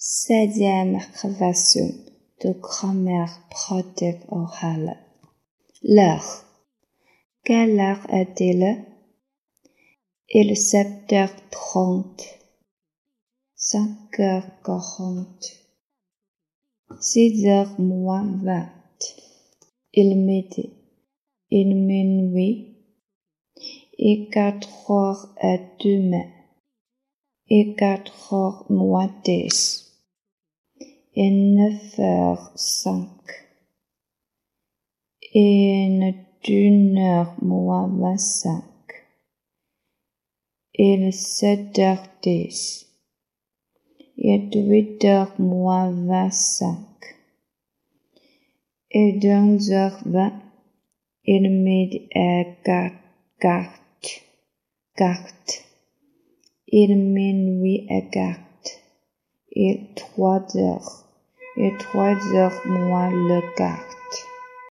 Septième révision de grammaire pratique orale. L'heure. Quelle heure est-il? Il est sept heures trente. Cinq heures quarante. Six heures moins vingt. Il midi. Il minuit. Et quatre heures et demain. Et quatre heures moins et neuf heures cinq. Et d'une heure moins vingt-cinq et sept heures dix. Et huit heures moins vingt-cinq. Et deux heures vingt. Et midi et quart, quart, et minuit et quart. Et trois heures et trois heures moins le quart.